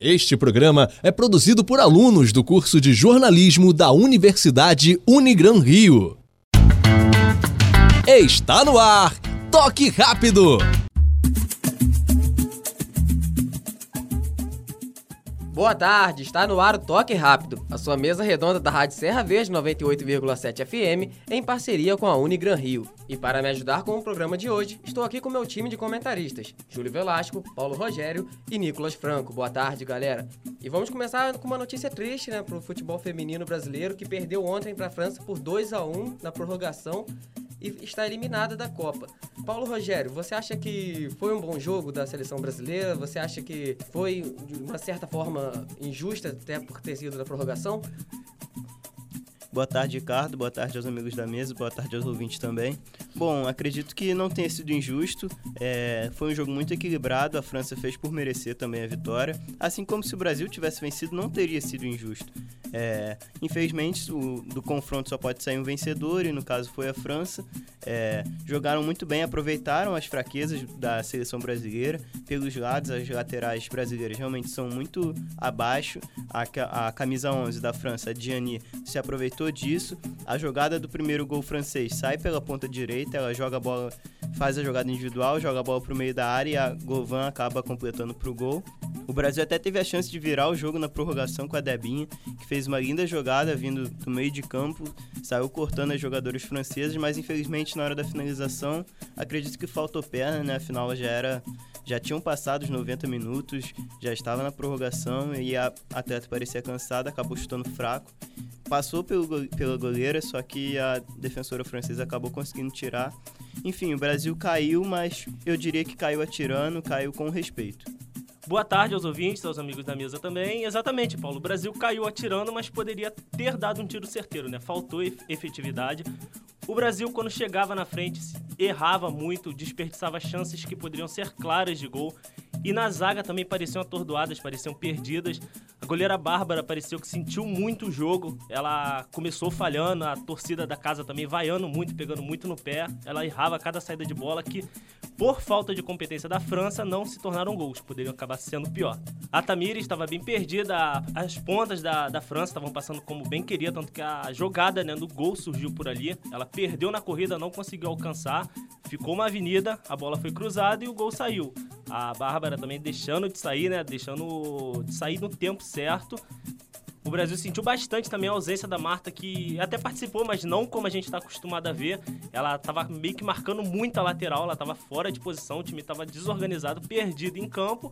Este programa é produzido por alunos do curso de jornalismo da Universidade Unigran Rio. Está no ar! Toque rápido! Boa tarde, está no ar o Toque Rápido, a sua mesa redonda da Rádio Serra Verde 98,7 FM, em parceria com a Unigran Rio. E para me ajudar com o programa de hoje, estou aqui com meu time de comentaristas, Júlio Velasco, Paulo Rogério e Nicolas Franco. Boa tarde, galera. E vamos começar com uma notícia triste, né, para o futebol feminino brasileiro, que perdeu ontem para a França por 2 a 1 na prorrogação e está eliminada da Copa. Paulo Rogério, você acha que foi um bom jogo da seleção brasileira? Você acha que foi, de uma certa forma, injusta, até por ter sido da prorrogação? Boa tarde, Ricardo. Boa tarde aos amigos da mesa. Boa tarde aos ouvintes também. Bom, acredito que não tenha sido injusto. É, foi um jogo muito equilibrado. A França fez por merecer também a vitória. Assim como se o Brasil tivesse vencido, não teria sido injusto. É, infelizmente, o, do confronto só pode sair um vencedor, e no caso foi a França. É, jogaram muito bem, aproveitaram as fraquezas da seleção brasileira. Pelos lados, as laterais brasileiras realmente são muito abaixo. A, a camisa 11 da França, a Diani, se aproveitou disso. A jogada do primeiro gol francês sai pela ponta direita, ela joga a bola, faz a jogada individual, joga a bola para o meio da área e a Govan acaba completando para o gol. O Brasil até teve a chance de virar o jogo na prorrogação com a Debinha, que fez uma linda jogada vindo do meio de campo, saiu cortando os jogadores franceses, mas infelizmente na hora da finalização, acredito que faltou perna, né? Afinal já era já tinham passado os 90 minutos, já estava na prorrogação e a atleta parecia cansada, acabou chutando fraco. Passou pelo, pela goleira, só que a defensora francesa acabou conseguindo tirar. Enfim, o Brasil caiu, mas eu diria que caiu atirando, caiu com respeito. Boa tarde aos ouvintes, aos amigos da mesa também. Exatamente, Paulo. O Brasil caiu atirando, mas poderia ter dado um tiro certeiro, né? Faltou efetividade. O Brasil, quando chegava na frente, errava muito, desperdiçava chances que poderiam ser claras de gol. E na zaga também pareciam atordoadas, pareciam perdidas. A goleira Bárbara pareceu que sentiu muito o jogo. Ela começou falhando, a torcida da casa também vaiando muito, pegando muito no pé. Ela errava cada saída de bola que, por falta de competência da França, não se tornaram gols. Poderiam acabar sendo pior. A Tamires estava bem perdida, as pontas da, da França estavam passando como bem queria, tanto que a jogada né, do gol surgiu por ali. Ela perdeu na corrida, não conseguiu alcançar. Ficou uma avenida, a bola foi cruzada e o gol saiu. A Bárbara também deixando de sair, né? Deixando de sair no tempo certo. O Brasil sentiu bastante também a ausência da Marta, que até participou, mas não como a gente está acostumado a ver. Ela estava meio que marcando muito a lateral, ela estava fora de posição, o time estava desorganizado, perdido em campo.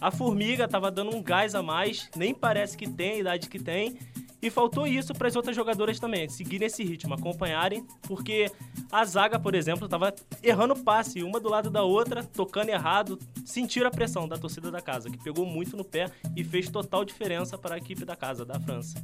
A Formiga estava dando um gás a mais, nem parece que tem a idade que tem. E faltou isso para as outras jogadoras também, seguirem esse ritmo, acompanharem, porque a zaga, por exemplo, estava errando passe, uma do lado da outra, tocando errado, sentiram a pressão da torcida da casa, que pegou muito no pé e fez total diferença para a equipe da casa, da França.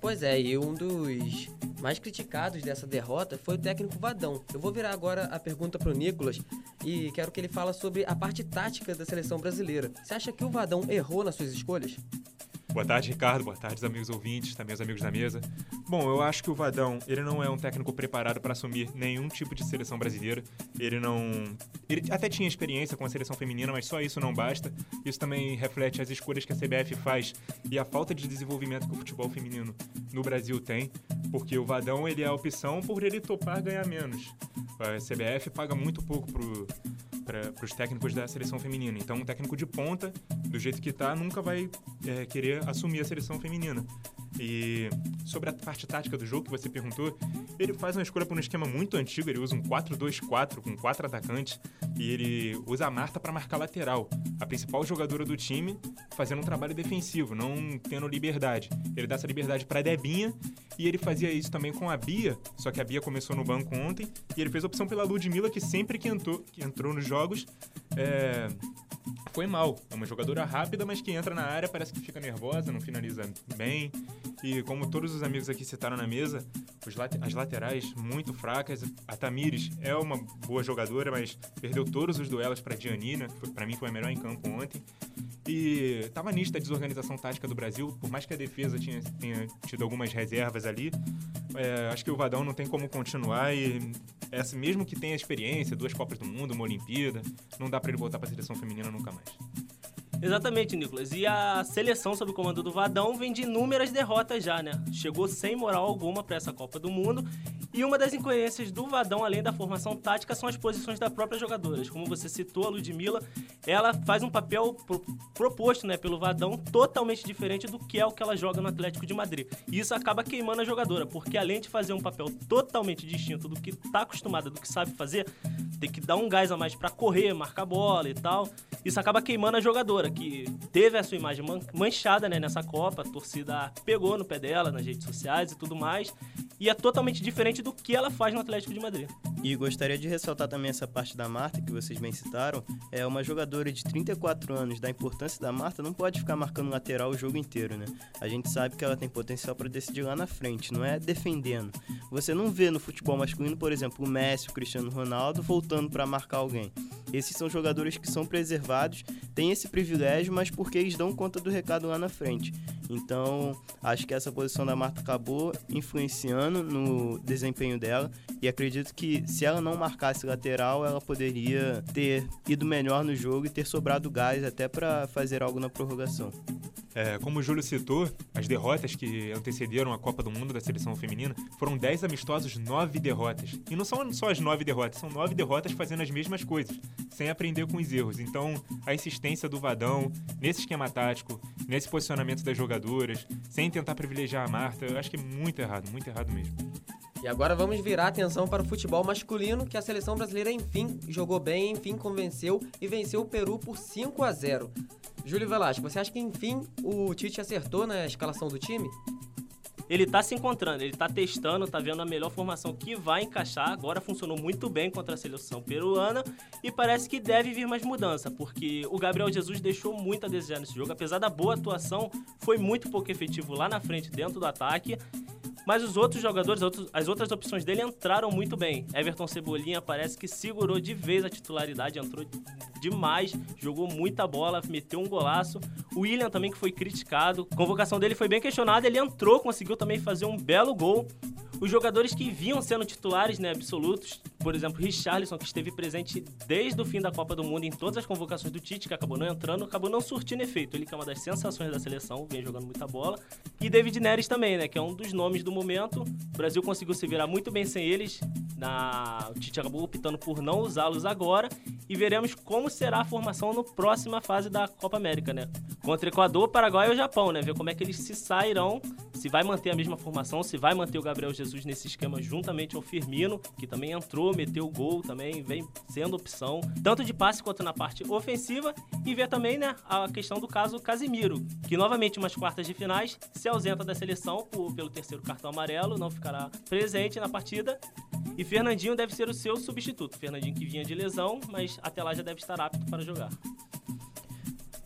Pois é, e um dos mais criticados dessa derrota foi o técnico Vadão. Eu vou virar agora a pergunta para o Nicolas e quero que ele fale sobre a parte tática da seleção brasileira. Você acha que o Vadão errou nas suas escolhas? Boa tarde, Ricardo. Boa tarde, amigos ouvintes, também os amigos da mesa. Bom, eu acho que o Vadão, ele não é um técnico preparado para assumir nenhum tipo de seleção brasileira. Ele não. Ele até tinha experiência com a seleção feminina, mas só isso não basta. Isso também reflete as escolhas que a CBF faz e a falta de desenvolvimento que o futebol feminino no Brasil tem, porque o Vadão, ele é a opção por ele topar ganhar menos. A CBF paga muito pouco pro para os técnicos da seleção feminina. Então, um técnico de ponta, do jeito que está, nunca vai é, querer assumir a seleção feminina. E sobre a parte tática do jogo que você perguntou, ele faz uma escolha por um esquema muito antigo, ele usa um 4-2-4 com quatro atacantes e ele usa a Marta para marcar lateral, a principal jogadora do time, fazendo um trabalho defensivo, não tendo liberdade. Ele dá essa liberdade para Debinha e ele fazia isso também com a Bia, só que a Bia começou no banco ontem e ele fez a opção pela Ludmilla, que sempre que entrou, que entrou nos jogos é, foi mal. É uma jogadora rápida, mas que entra na área, parece que fica nervosa, não finaliza bem. E como todos os amigos aqui citaram na mesa, lat as laterais muito fracas. A Tamires é uma boa jogadora, mas perdeu todos os duelos para Dianina, que para mim foi a melhor em campo ontem. E tava nítida a desorganização tática do Brasil, por mais que a defesa tinha, tenha tido algumas reservas ali. É, acho que o Vadão não tem como continuar e mesmo que tenha experiência, duas Copas do Mundo, uma Olimpíada, não dá para ele voltar para a seleção feminina nunca mais. Exatamente, Nicolas. E a seleção sob o comando do Vadão vem de inúmeras derrotas já, né? Chegou sem moral alguma para essa Copa do Mundo. E uma das incoerências do Vadão, além da formação tática, são as posições das próprias jogadoras. Como você citou, a Ludmilla, ela faz um papel pro proposto né, pelo Vadão totalmente diferente do que é o que ela joga no Atlético de Madrid. E isso acaba queimando a jogadora, porque além de fazer um papel totalmente distinto do que está acostumada, do que sabe fazer, tem que dar um gás a mais para correr, marcar bola e tal. Isso acaba queimando a jogadora, que teve a sua imagem manchada né, nessa Copa, a torcida pegou no pé dela nas redes sociais e tudo mais, e é totalmente diferente do que ela faz no Atlético de Madrid. E gostaria de ressaltar também essa parte da Marta que vocês bem citaram. É uma jogadora de 34 anos, da importância da Marta, não pode ficar marcando lateral o jogo inteiro, né? A gente sabe que ela tem potencial para decidir lá na frente, não é defendendo. Você não vê no futebol masculino, por exemplo, o Messi, o Cristiano Ronaldo voltando para marcar alguém. Esses são jogadores que são preservados, têm esse privilégio, mas porque eles dão conta do recado lá na frente. Então, acho que essa posição da Marta acabou influenciando no desempenho dela e acredito que se ela não marcasse lateral, ela poderia ter ido melhor no jogo e ter sobrado gás até para fazer algo na prorrogação. É, como o Júlio citou, as derrotas que antecederam a Copa do Mundo da seleção feminina foram 10 amistosos, 9 derrotas. E não são só as 9 derrotas, são 9 derrotas fazendo as mesmas coisas, sem aprender com os erros. Então, a insistência do Vadão nesse esquema tático, nesse posicionamento das jogadoras, sem tentar privilegiar a Marta, eu acho que é muito errado, muito errado mesmo. E agora vamos virar a atenção para o futebol masculino, que a seleção brasileira enfim jogou bem, enfim convenceu e venceu o Peru por 5 a 0. Júlio Velasco, você acha que enfim o Tite acertou na escalação do time? Ele tá se encontrando, ele tá testando, tá vendo a melhor formação que vai encaixar. Agora funcionou muito bem contra a seleção peruana e parece que deve vir mais mudança, porque o Gabriel Jesus deixou muito a desejar nesse jogo. Apesar da boa atuação, foi muito pouco efetivo lá na frente, dentro do ataque. Mas os outros jogadores, as outras opções dele entraram muito bem. Everton Cebolinha parece que segurou de vez a titularidade, entrou demais, jogou muita bola, meteu um golaço. O William também, que foi criticado, a convocação dele foi bem questionada, ele entrou, conseguiu também fazer um belo gol. Os jogadores que vinham sendo titulares né, absolutos, por exemplo, Richarlison, que esteve presente desde o fim da Copa do Mundo em todas as convocações do Tite, que acabou não entrando, acabou não surtindo efeito. Ele que é uma das sensações da seleção, vem jogando muita bola. E David Neres também, né, que é um dos nomes do momento. O Brasil conseguiu se virar muito bem sem eles. Na... O Tite acabou optando por não usá-los agora. E veremos como será a formação na próxima fase da Copa América, né? Contra Equador, Paraguai ou Japão, né? Ver como é que eles se sairão, se vai manter a mesma formação, se vai manter o Gabriel Jesus nesse esquema juntamente ao Firmino, que também entrou, meteu o gol também, vem sendo opção, tanto de passe quanto na parte ofensiva, e ver também né, a questão do caso Casimiro, que novamente umas quartas de finais se ausenta da seleção por, pelo terceiro cartão amarelo, não ficará presente na partida. E Fernandinho deve ser o seu substituto. Fernandinho que vinha de lesão, mas até lá já deve estar apto para jogar.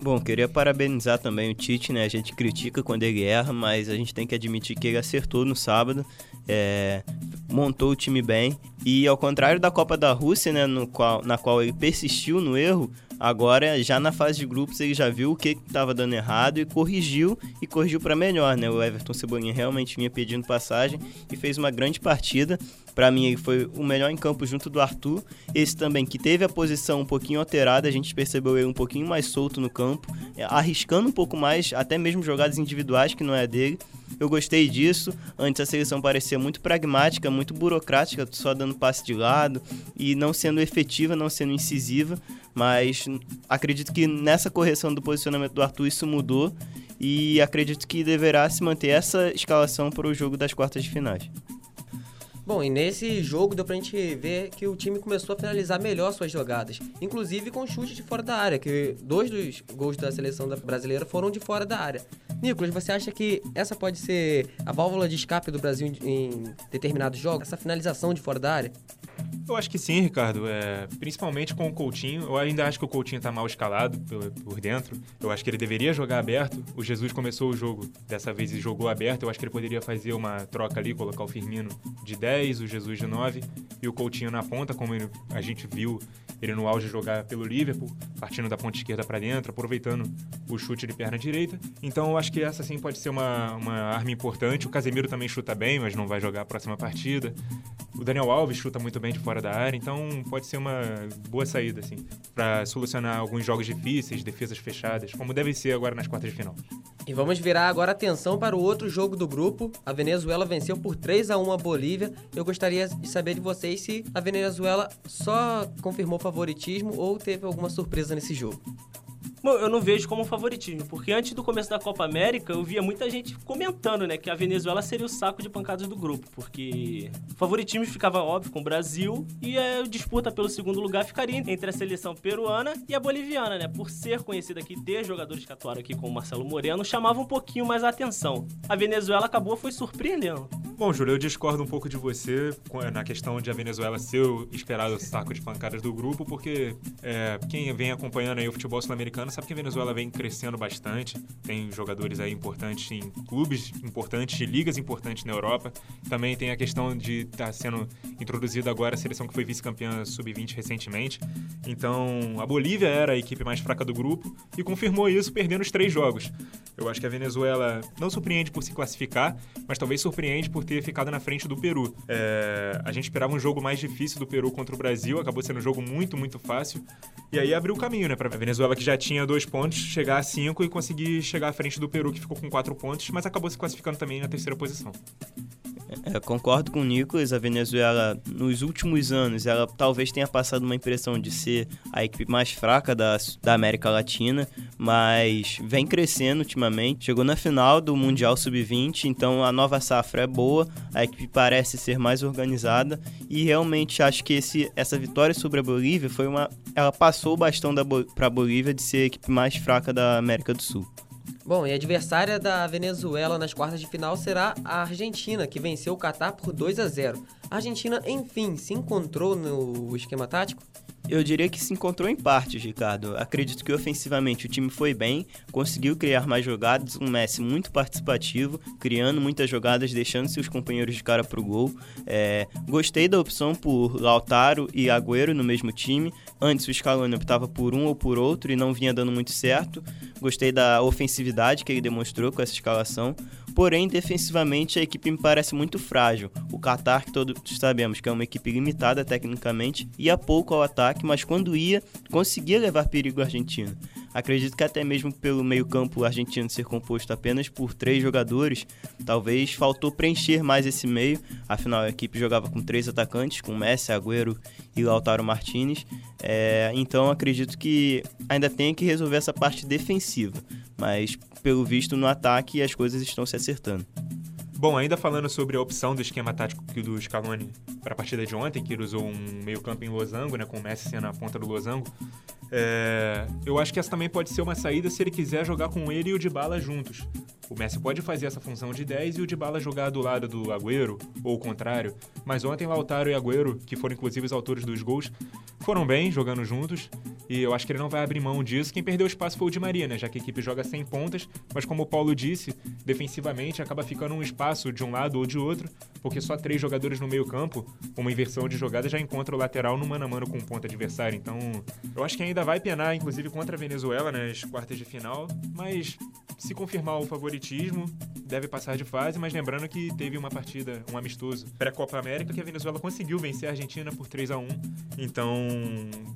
Bom, queria parabenizar também o Tite, né? A gente critica quando ele erra, mas a gente tem que admitir que ele acertou no sábado é, montou o time bem. E ao contrário da Copa da Rússia, né, no qual, na qual ele persistiu no erro, agora já na fase de grupos ele já viu o que estava dando errado e corrigiu e corrigiu para melhor, né? O Everton Cebolinha realmente vinha pedindo passagem e fez uma grande partida. Para mim ele foi o melhor em campo junto do Arthur. Esse também que teve a posição um pouquinho alterada, a gente percebeu ele um pouquinho mais solto no campo, arriscando um pouco mais, até mesmo jogadas individuais que não é dele. Eu gostei disso. Antes a seleção parecia muito pragmática, muito burocrática, só dando passe de lado e não sendo efetiva, não sendo incisiva. Mas acredito que nessa correção do posicionamento do Arthur isso mudou e acredito que deverá se manter essa escalação para o jogo das quartas de finais. Bom, e nesse jogo deu pra gente ver que o time começou a finalizar melhor suas jogadas, inclusive com chute de fora da área, que dois dos gols da seleção brasileira foram de fora da área. Nicolas, você acha que essa pode ser a válvula de escape do Brasil em determinados jogos, essa finalização de fora da área? Eu acho que sim, Ricardo. É, principalmente com o Coutinho. Eu ainda acho que o Coutinho está mal escalado por, por, dentro. Eu acho que ele deveria jogar aberto. O Jesus começou o jogo dessa vez e jogou aberto. Eu acho que ele poderia fazer uma troca ali, colocar o Firmino de 10, o Jesus de 9 e o Coutinho na ponta, como ele, a gente viu ele no auge jogar pelo Liverpool, partindo da ponta esquerda para dentro, aproveitando o chute de perna direita. Então eu acho que essa sim pode ser uma, uma arma importante. O Casemiro também chuta bem, mas não vai jogar a próxima partida. O Daniel Alves chuta muito bem de fora da área, então pode ser uma boa saída, assim, para solucionar alguns jogos difíceis, defesas fechadas, como deve ser agora nas quartas de final. E vamos virar agora atenção para o outro jogo do grupo. A Venezuela venceu por 3 a 1 a Bolívia. Eu gostaria de saber de vocês se a Venezuela só confirmou favoritismo ou teve alguma surpresa nesse jogo. Eu não vejo como favoritismo, porque antes do começo da Copa América eu via muita gente comentando, né, que a Venezuela seria o saco de pancadas do grupo, porque favoritismo ficava óbvio com o Brasil e a disputa pelo segundo lugar ficaria entre a seleção peruana e a boliviana, né, por ser conhecida aqui, ter jogadores que atuaram aqui como Marcelo Moreno, chamava um pouquinho mais a atenção. A Venezuela acabou foi surpreendendo. Bom, Júlio, eu discordo um pouco de você na questão de a Venezuela ser o esperado saco de pancadas do grupo, porque é, quem vem acompanhando aí o futebol sul-americano sabe que a Venezuela vem crescendo bastante, tem jogadores aí importantes em clubes importantes, de ligas importantes na Europa. Também tem a questão de estar tá sendo introduzida agora a seleção que foi vice-campeã sub-20 recentemente. Então, a Bolívia era a equipe mais fraca do grupo e confirmou isso perdendo os três jogos. Eu acho que a Venezuela não surpreende por se classificar, mas talvez surpreende por ter ficado na frente do Peru. É, a gente esperava um jogo mais difícil do Peru contra o Brasil, acabou sendo um jogo muito, muito fácil. E aí abriu o caminho, né, para Venezuela que já tinha dois pontos, chegar a cinco e conseguir chegar à frente do Peru, que ficou com quatro pontos, mas acabou se classificando também na terceira posição. É, concordo com o Nicolas, a Venezuela nos últimos anos ela talvez tenha passado uma impressão de ser a equipe mais fraca da, da América Latina, mas vem crescendo ultimamente. Chegou na final do Mundial Sub-20, então a nova safra é boa, a equipe parece ser mais organizada e realmente acho que esse, essa vitória sobre a Bolívia foi uma. Ela passou o bastão para a Bolívia de ser a equipe mais fraca da América do Sul. Bom, e a adversária da Venezuela nas quartas de final será a Argentina, que venceu o Catar por 2 a 0. A Argentina, enfim, se encontrou no esquema tático? Eu diria que se encontrou em partes, Ricardo. Acredito que ofensivamente o time foi bem, conseguiu criar mais jogadas, um Messi muito participativo, criando muitas jogadas, deixando seus companheiros de cara pro gol. É, gostei da opção por Lautaro e Agüero no mesmo time. Antes o Scaloni optava por um ou por outro e não vinha dando muito certo. Gostei da ofensividade que ele demonstrou com essa escalação. Porém, defensivamente, a equipe me parece muito frágil. O Qatar, que todos sabemos que é uma equipe limitada tecnicamente, ia pouco ao ataque, mas quando ia, conseguia levar perigo à Argentina. Acredito que até mesmo pelo meio-campo argentino ser composto apenas por três jogadores, talvez faltou preencher mais esse meio. Afinal, a equipe jogava com três atacantes, com Messi, Agüero e Lautaro Martinez. É, então, acredito que ainda tem que resolver essa parte defensiva. Mas, pelo visto, no ataque as coisas estão se acertando. Bom, ainda falando sobre a opção do esquema tático do Scaloni para a partida de ontem, que ele usou um meio-campo em losango, né, com o Messi sendo a ponta do losango, é, eu acho que essa também pode ser uma saída se ele quiser jogar com ele e o Dybala juntos. O Messi pode fazer essa função de 10 e o Dybala jogar do lado do Agüero, ou o contrário. Mas ontem Lautaro e Agüero, que foram inclusive os autores dos gols, foram bem jogando juntos. E eu acho que ele não vai abrir mão disso. Quem perdeu espaço foi o Di Maria, né? Já que a equipe joga sem pontas. Mas como o Paulo disse, defensivamente acaba ficando um espaço de um lado ou de outro, porque só três jogadores no meio campo, uma inversão de jogada já encontra o lateral no mano a mano com o ponto adversário. Então, eu acho que ainda vai penar, inclusive contra a Venezuela nas quartas de final. Mas se confirmar o favoritismo, deve passar de fase, mas lembrando que teve uma partida, um amistoso pré-Copa América, que a Venezuela conseguiu vencer a Argentina por 3 a 1 Então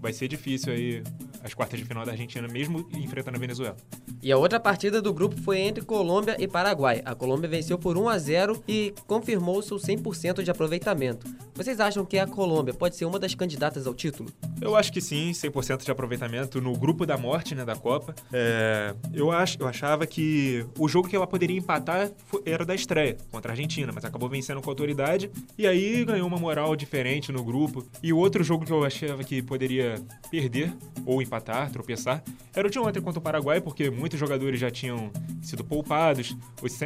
vai ser difícil aí as quartas de final da Argentina, mesmo enfrentando a Venezuela. E a outra partida do grupo foi entre Colômbia e Paraguai. A Colômbia venceu por 1 a 0 e confirmou seu 100% de aproveitamento. Vocês acham que a Colômbia pode ser uma das candidatas ao título? Eu acho que sim, 100% de aproveitamento no grupo da morte, né, da Copa. É, eu, ach, eu achava que o jogo que ela poderia empatar era da estreia contra a Argentina, mas acabou vencendo com autoridade e aí ganhou uma moral diferente no grupo. E o outro jogo que eu achava que poderia perder ou empatar, tropeçar, era o de ontem contra o Paraguai, porque muitos jogadores já tinham sido poupados,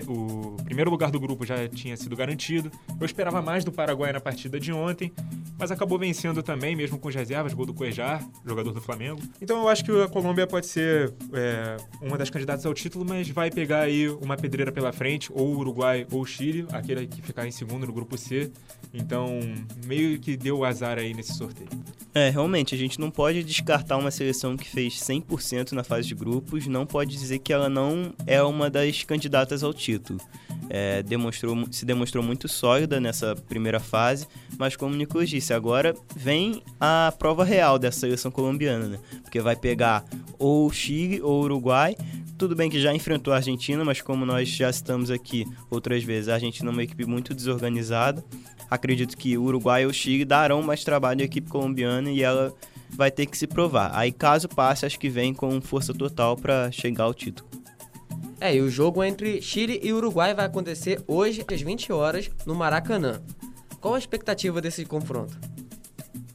o, o primeiro lugar do grupo já tinha sido garantido. Eu esperava mais do Paraguai na partida de ontem, mas acabou vencendo também, mesmo com as reservas, gol do Cuejar, jogador do Flamengo. Então eu acho que a Colômbia pode ser é, uma das candidatas ao título, mas vai pegar aí uma pedreira pela frente, ou o Uruguai ou o Chile, aquele que ficar em segundo no grupo C. Então, meio que deu azar aí nesse sorteio. É, realmente, a gente não pode descartar uma seleção que fez 100% na fase de grupos, não pode dizer que ela não é uma das candidatas ao título. É, demonstrou, se demonstrou muito sólida nessa primeira fase, mas como o Nicolas disse, agora vem a prova real dessa seleção colombiana, né? Porque vai pegar ou Chile ou Uruguai. Tudo bem que já enfrentou a Argentina, mas como nós já citamos aqui outras vezes, a Argentina é uma equipe muito desorganizada. Acredito que o Uruguai e o Chile darão mais trabalho à equipe colombiana e ela vai ter que se provar. Aí, caso passe, acho que vem com força total para chegar ao título. É, e o jogo entre Chile e Uruguai vai acontecer hoje às 20 horas no Maracanã. Qual a expectativa desse confronto?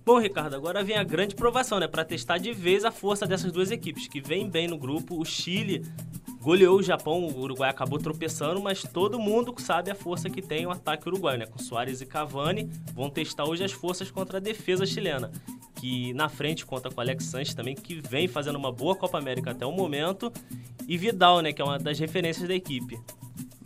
Bom, Ricardo, agora vem a grande provação, né? Para testar de vez a força dessas duas equipes, que vem bem no grupo. O Chile goleou o Japão, o Uruguai acabou tropeçando, mas todo mundo sabe a força que tem o ataque uruguaio, né? Com Soares e Cavani, vão testar hoje as forças contra a defesa chilena que na frente conta com Alex Sanches também, que vem fazendo uma boa Copa América até o momento, e Vidal, né, que é uma das referências da equipe.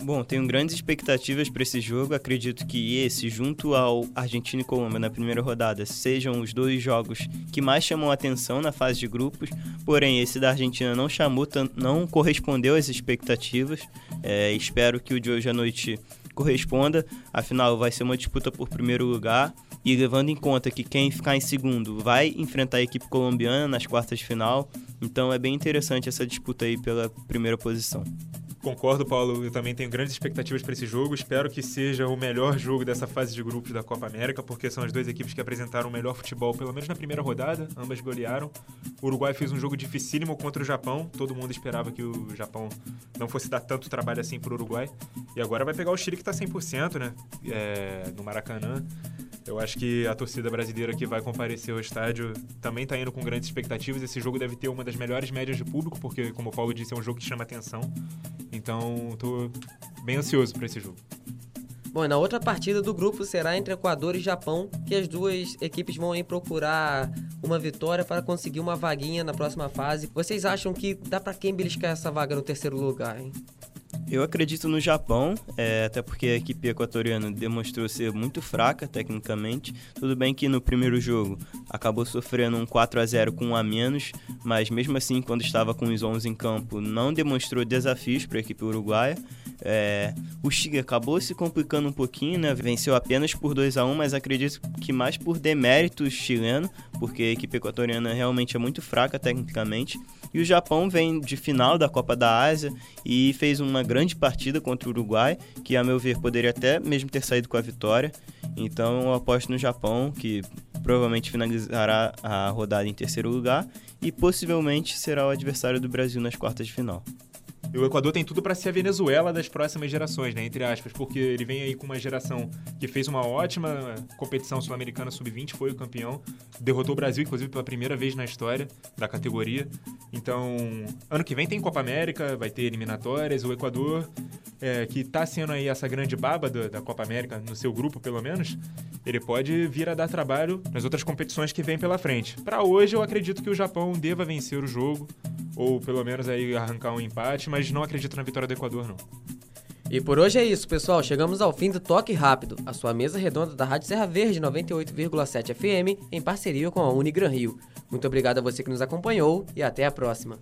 Bom, tenho grandes expectativas para esse jogo. Acredito que esse, junto ao Argentina e Colômbia na primeira rodada, sejam os dois jogos que mais chamam atenção na fase de grupos. Porém, esse da Argentina não chamou, não correspondeu às expectativas. É, espero que o de hoje à noite corresponda. Afinal, vai ser uma disputa por primeiro lugar. E levando em conta que quem ficar em segundo vai enfrentar a equipe colombiana nas quartas de final, então é bem interessante essa disputa aí pela primeira posição. Concordo, Paulo. Eu também tenho grandes expectativas para esse jogo. Espero que seja o melhor jogo dessa fase de grupos da Copa América, porque são as duas equipes que apresentaram o melhor futebol, pelo menos na primeira rodada. Ambas golearam. O Uruguai fez um jogo dificílimo contra o Japão. Todo mundo esperava que o Japão não fosse dar tanto trabalho assim para o Uruguai. E agora vai pegar o Chile que está 100%, né? É, no Maracanã. Eu acho que a torcida brasileira que vai comparecer ao estádio também está indo com grandes expectativas. Esse jogo deve ter uma das melhores médias de público, porque, como o Paulo disse, é um jogo que chama atenção. Então, estou bem ansioso para esse jogo. Bom, na outra partida do grupo será entre Equador e Japão, que as duas equipes vão aí procurar uma vitória para conseguir uma vaguinha na próxima fase. Vocês acham que dá para quem beliscar essa vaga no terceiro lugar, hein? Eu acredito no Japão, é, até porque a equipe equatoriana demonstrou ser muito fraca tecnicamente. Tudo bem que no primeiro jogo acabou sofrendo um 4 a 0 com um a menos, mas mesmo assim, quando estava com os 11 em campo, não demonstrou desafios para a equipe uruguaia. É, o Chile acabou se complicando um pouquinho, né? Venceu apenas por 2 a 1 mas acredito que mais por demérito chileno, porque a equipe equatoriana realmente é muito fraca tecnicamente. E o Japão vem de final da Copa da Ásia e fez uma grande partida contra o Uruguai, que a meu ver poderia até mesmo ter saído com a vitória. Então eu aposto no Japão, que provavelmente finalizará a rodada em terceiro lugar e possivelmente será o adversário do Brasil nas quartas de final. E o Equador tem tudo para ser a Venezuela das próximas gerações, né? Entre aspas, porque ele vem aí com uma geração que fez uma ótima competição sul-americana sub-20, foi o campeão, derrotou o Brasil, inclusive, pela primeira vez na história da categoria. Então, ano que vem tem Copa América, vai ter eliminatórias. O Equador, é, que está sendo aí essa grande baba do, da Copa América, no seu grupo pelo menos, ele pode vir a dar trabalho nas outras competições que vem pela frente. Para hoje, eu acredito que o Japão deva vencer o jogo, ou pelo menos aí arrancar um empate, mas não acredito na vitória do Equador, não. E por hoje é isso, pessoal. Chegamos ao fim do Toque Rápido, a sua mesa redonda da Rádio Serra Verde 98,7 FM, em parceria com a Unigran Rio. Muito obrigado a você que nos acompanhou e até a próxima.